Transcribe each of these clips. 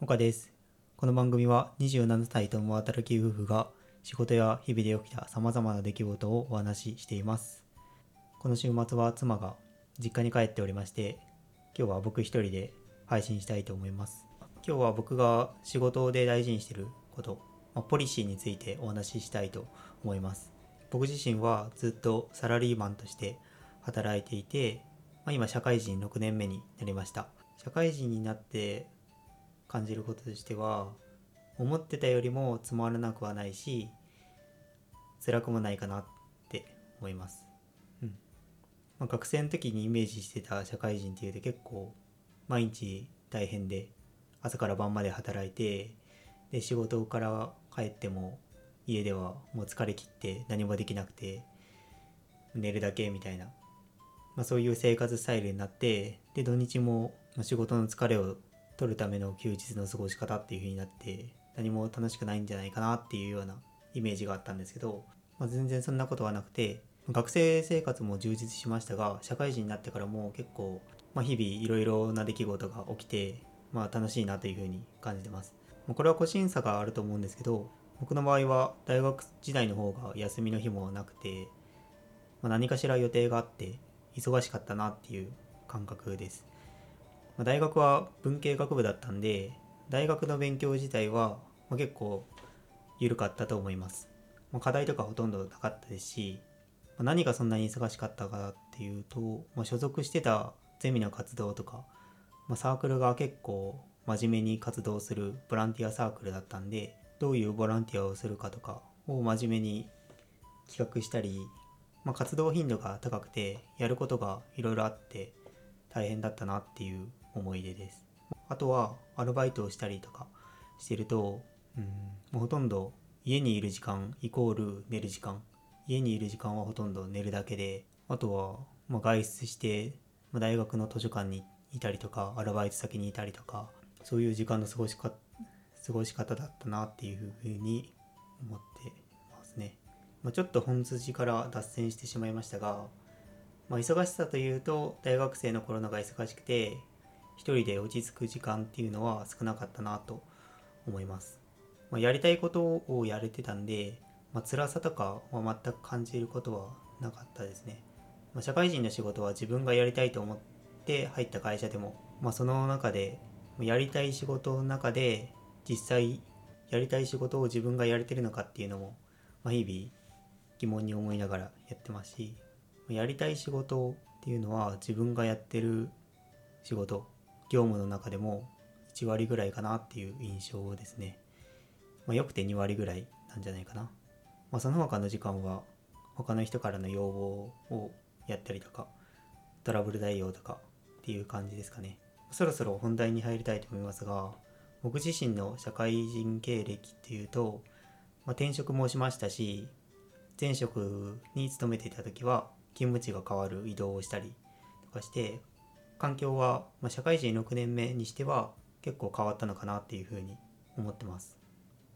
岡です。この番組は27歳共働き夫婦が仕事や日々で起きた様々な出来事をお話ししています。この週末は妻が実家に帰っておりまして、今日は僕一人で配信したいと思います。今日は僕が仕事で大事にしてること、まあポリシーについてお話ししたいと思います。僕自身はずっとサラリーマンとして働いていて、まあ、今社会人6年目になりました。社会人になって感じることとしては思ってたよりもつまらなくはないし辛くもないかなって思います、うん。まあ、学生の時にイメージしてた社会人っていうと結構毎日大変で朝から晩まで働いてで仕事から帰っても家ではもう疲れ切って何もできなくて寝るだけみたいな、まあ、そういう生活スタイルになってで土日もまあ仕事の疲れを取るための休日の過ごし方っていう風になって何も楽しくないんじゃないかなっていうようなイメージがあったんですけど、まあ、全然そんなことはなくて学生生活も充実しましたが社会人になってからも結構、まあ、日々いろいろな出来事が起きて、まあ、楽しいなという風に感じてます。これは個人差があると思うんですけど僕の場合は大学時代の方が休みの日もなくて、まあ、何かしら予定があって忙しかったなっていう感覚です。まあ大学は文系学部だったんで大学の勉強自体は、まあ結構緩かったと思います、まあ課題とかほとんどなかったですし、まあ何がそんなに忙しかったかっていうと、まあ所属してたゼミの活動とか、まあサークルが結構真面目に活動するボランティアサークルだったんでどういうボランティアをするかとかを真面目に企画したり、まあ、活動頻度が高くてやることがいろいろあって大変だったなっていう思い出です。あとはアルバイトをしたりとかしてると、うん、もうほとんど家にいる時間イコール寝る時間。家にいる時間はほとんど寝るだけであとは、まあ、外出して、まあ、大学の図書館にいたりとかアルバイト先にいたりとかそういう時間の過ごしか過ごし方だったなっていうふうに思ってますね、まあ、ちょっと本筋から脱線してしまいましたが、まあ、忙しさというと大学生の頃のが忙しくて一人で落ち着く時間っていうのは少なかったなと思います、まあ、やりたいことをやれてたんで、まあ、辛さとかは全く感じることはなかったですね、まあ、社会人の仕事は自分がやりたいと思って入った会社でも、まあ、その中でやりたい仕事の中で実際やりたい仕事を自分がやれてるのかっていうのも、まあ、日々疑問に思いながらやってますしやりたい仕事っていうのは自分がやってる仕事業務の中でも1割ぐらいかなっていう印象ですね、まあ、よくて2割ぐらいなんじゃないかな、まあ、その他の時間は他の人からの要望をやったりとかトラブル対応とかっていう感じですかね。そろそろ本題に入りたいと思いますが僕自身の社会人経歴っていうと、まあ、転職もしましたし前職に勤めていた時は勤務地が変わる移動をしたりとかして環境は、まあ、社会人6年目にしては結構変わったのかなっていうふうに思ってます、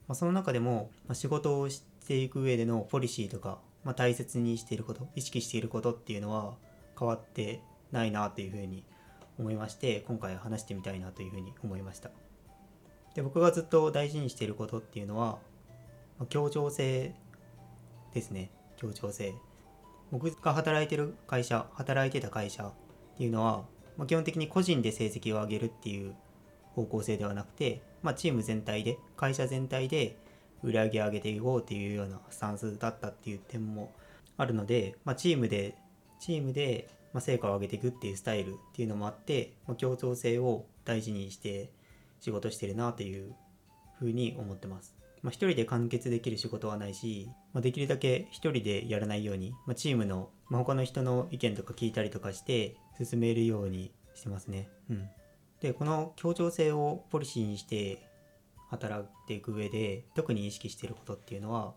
まあ、その中でも、まあ、仕事をしていく上でのポリシーとか、まあ、大切にしていること意識していることっていうのは変わってないなというふうに思いまして今回話してみたいなというふうに思いました。で僕がずっと大事にしていることっていうのはまあ協調性ですね。協調性。僕が働いてる会社働いてた会社っていうのは、まあ、基本的に個人で成績を上げるっていう方向性ではなくて、まあ、チーム全体で会社全体で売り上げ上げていこうっていうようなスタンスだったっていう点もあるので、まあ、チームでチームでま成果を上げていくっていうスタイルっていうのもあって、まあ、協調性を大事にして仕事してるなというふうに思ってます。まあ、一人で完結できる仕事はないし、まあ、できるだけ一人でやらないように、まあ、チームの、まあ、他の人の意見とか聞いたりとかして進めるようにしてますね。うん。で、この協調性をポリシーにして働いていく上で特に意識していることっていうのは、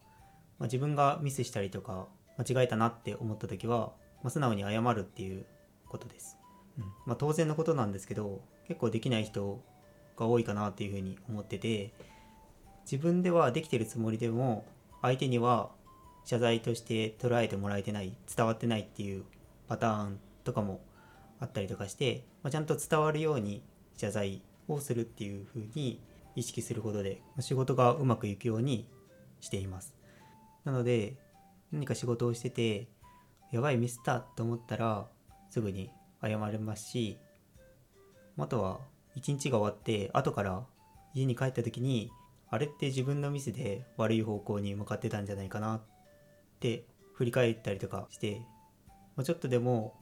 まあ、自分がミスしたりとか間違えたなって思った時は、まあ、素直に謝るっていうことです。うんまあ、当然のことなんですけど結構できない人が多いかなっていうふうに思ってて自分ではできてるつもりでも相手には謝罪として捉えてもらえてない伝わってないっていうパターンとかもあったりとかして、まあ、ちゃんと伝わるように謝罪をするっていうふうに意識することで仕事がうまくいくようにしています。なので何か仕事をしててやばいミスったと思ったらすぐに謝れますしあとは一日が終わって後から家に帰った時にあれって自分のミスで悪い方向に向かってたんじゃないかなって振り返ったりとかして、まあ、ちょっとでも、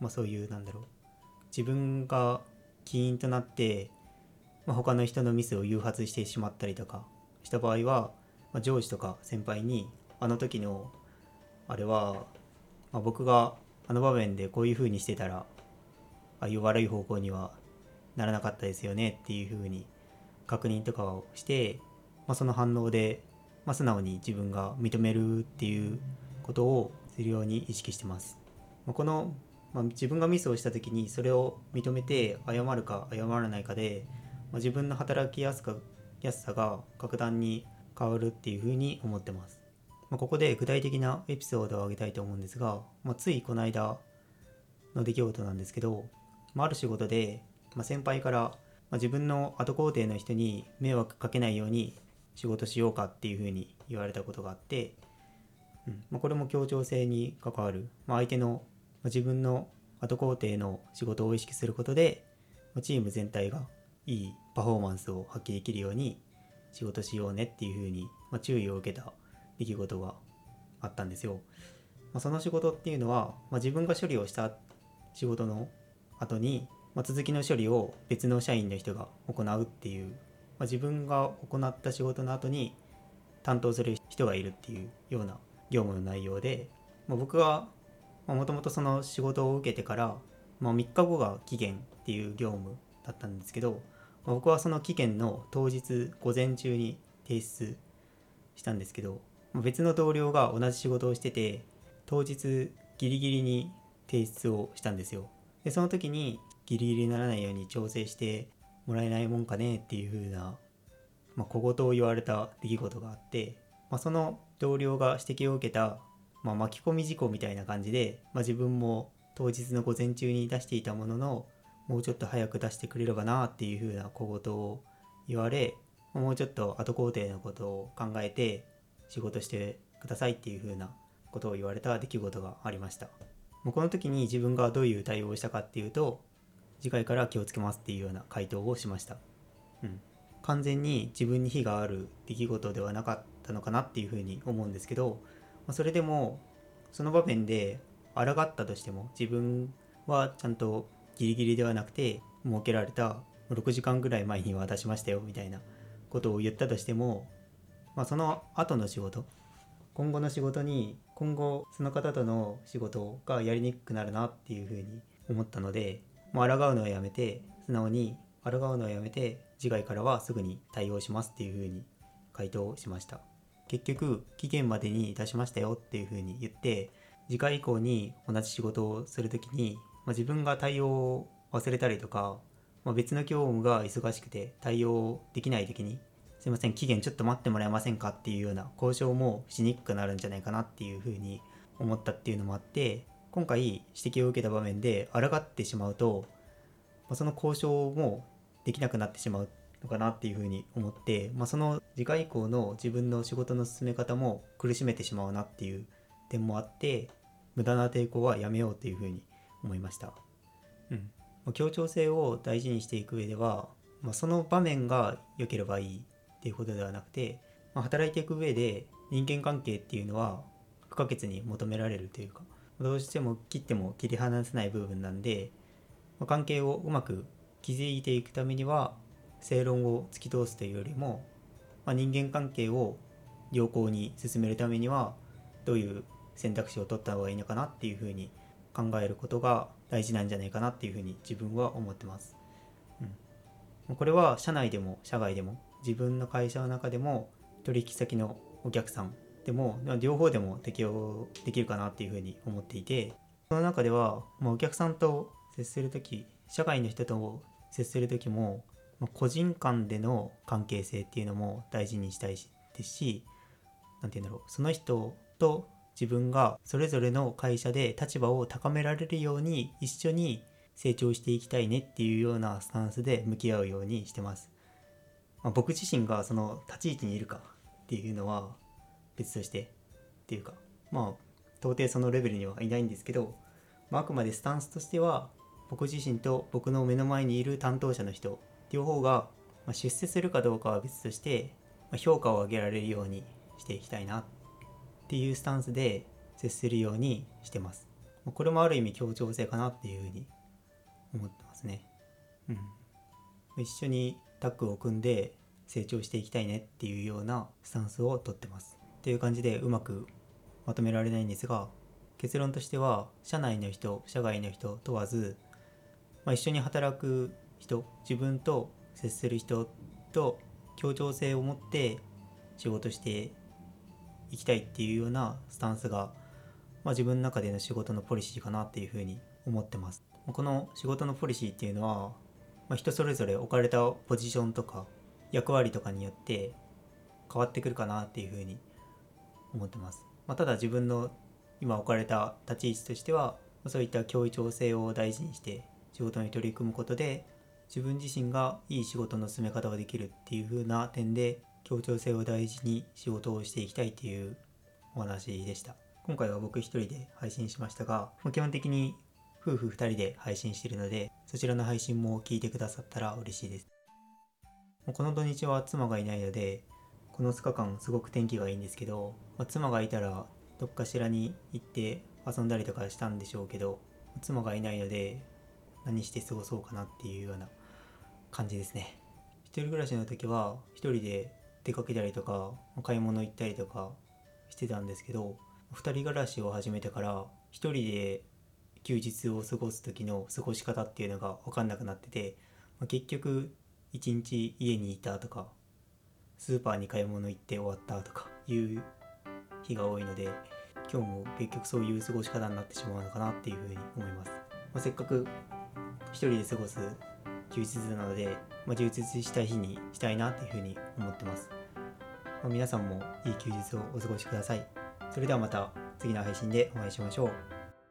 まあ、そういうなんだろう自分が起因となって、まあ、他の人のミスを誘発してしまったりとかした場合は、まあ、上司とか先輩にあの時のあれは、まあ、僕があの場面でこういう風にしてたらああいう悪い方向にはならなかったですよねっていう風に確認とかをして、まあ、その反応で、まあ、素直に自分が認めるっていうことをするように意識してます。まあ、この、まあ、自分がミスをした時にそれを認めて謝るか謝らないかで、まあ、自分の働きやすかやすさが格段に変わるっていうふうに思ってます。まあ、ここで具体的なエピソードを挙げたいと思うんですが、まあ、ついこの間の出来事なんですけど、まあ、ある仕事で、まあ、先輩から、まあ、自分の後工程の人に迷惑かけないように仕事しようかっていうふうに言われたことがあって、うんまあ、これも協調性に関わる、まあ、相手の、自分の後工程の仕事を意識することで、ま、チーム全体がいいパフォーマンスを発揮できるように仕事しようねっていうふうに、ま、注意を受けた出来事があったんですよ。まあ、その仕事っていうのは、まあ、自分が処理をした仕事の後に、まあ、続きの処理を別の社員の人が行うっていう、ま、自分が行った仕事の後に担当する人がいるっていうような業務の内容で、ま、僕はもともとその仕事を受けてから、まあ、3日後が期限っていう業務だったんですけど、僕はその期限の当日午前中に提出したんですけど別の同僚が同じ仕事をしてて当日ギリギリに提出をしたんですよ。でその時にギリギリにならないように調整してもらえないもんかねっていう風な、まあ、小言を言われた出来事があって、まあ、その同僚が指摘を受けた、まあ、巻き込み事故みたいな感じで、まあ、自分も当日の午前中に出していたもののもうちょっと早く出してくれればなっていう風な小言を言われもうちょっと後工程のことを考えて仕事してくださいっていう風なことを言われた出来事がありました。もうこの時に自分がどういう対応をしたかっていうと次回から気をつけますっていうような回答をしました。うん。完全に自分に非がある出来事ではなかったのかなっていうふうに思うんですけどまそれでもその場面で抗ったとしても自分はちゃんとギリギリではなくて設けられた6時間ぐらい前には出しましたよみたいなことを言ったとしても、まあ、その後の仕事今後の仕事に今後その方との仕事がやりにくくなるなっていうふうに思ったのでもう抗うのはやめて素直に抗うのはやめて次回からはすぐに対応しますっていうふうに回答しました。結局期限までに出しましたよっていうふうに言って次回以降に同じ仕事をする時に、まあ、自分が対応を忘れたりとか、まあ、別の業務が忙しくて対応できない時にすいません期限ちょっと待ってもらえませんかっていうような交渉もしにくくなるんじゃないかなっていうふうに思ったっていうのもあって今回指摘を受けた場面で抗ってしまうと、まあ、その交渉もできなくなってしまう。のかなっていうふうに思って、まあ、その次回以降の自分の仕事の進め方も苦しめてしまうなっていう点もあって無駄な抵抗はやめようっていうふうに思いました。うん、協調性を大事にしていく上では、まあ、その場面が良ければいいっていうことではなくて、まあ、働いていく上で人間関係っていうのは不可欠に求められるというかどうしても切っても切り離せない部分なんで、まあ、関係をうまく築いていくためには正論を突き通すというよりも、まあ、人間関係を良好に進めるためにはどういう選択肢を取った方がいいのかなっていうふうに考えることが大事なんじゃないかなっていうふうに自分は思ってます。うん、これは社内でも社外でも自分の会社の中でも取引先のお客さんでも両方でも適用できるかなっていうふうに思っていてその中では、まあ、お客さんと接する時社会の人と接する時も、個人間での関係性っていうのも大事にしたいですし何て言うんだろうその人と自分がそれぞれの会社で立場を高められるように一緒に成長していきたいねっていうようなスタンスで向き合うようにしてます。まあ、僕自身がその立ち位置にいるかっていうのは別としてっていうかまあ到底そのレベルにはいないんですけど、まあ、あくまでスタンスとしては僕自身と僕の目の前にいる担当者の人両方が出世するかどうかは別として評価を上げられるようにしていきたいなっていうスタンスで接するようにしてます。これもある意味協調性かなっていうふうに思ってますね。うん。一緒にタッグを組んで成長していきたいねっていうようなスタンスをとってます。っていう感じでうまくまとめられないんですが結論としては社内の人社外の人問わず、まあ、一緒に働く人自分と接する人と協調性を持って仕事していきたいっていうようなスタンスが、まあ、自分の中での仕事のポリシーかなっていうふうに思ってます。この仕事のポリシーっていうのは、まあ、人それぞれ置かれたポジションとか役割とかによって変わってくるかなっていうふうに思ってます。まあ、ただ自分の今置かれた立ち位置としてはそういった協調性を大事にして仕事に取り組むことで自分自身がいい仕事の進め方ができるっていう風な点で協調性を大事に仕事をしていきたいっていうお話でした。今回は僕一人で配信しましたが基本的に夫婦2人で配信しているのでそちらの配信も聞いてくださったら嬉しいです。この土日は妻がいないのでこの2日間すごく天気がいいんですけど、まあ、妻がいたらどっかしらに行って遊んだりとかしたんでしょうけど妻がいないので何して過ごそうかなっていうような感じですね。一人暮らしの時は一人で出かけたりとか買い物行ったりとかしてたんですけど2人暮らしを始めてから一人で休日を過ごす時の過ごし方っていうのが分かんなくなってて、まあ、結局一日家にいたとかスーパーに買い物行って終わったとかいう日が多いので今日も結局そういう過ごし方になってしまうのかなっていうふうに思います、まあ、せっかく一人で過ごす休日なので、まあ、充実した日にしたいなっていうふうに思ってます、まあ、皆さんもいい休日をお過ごしください。それではまた次の配信でお会いしましょう。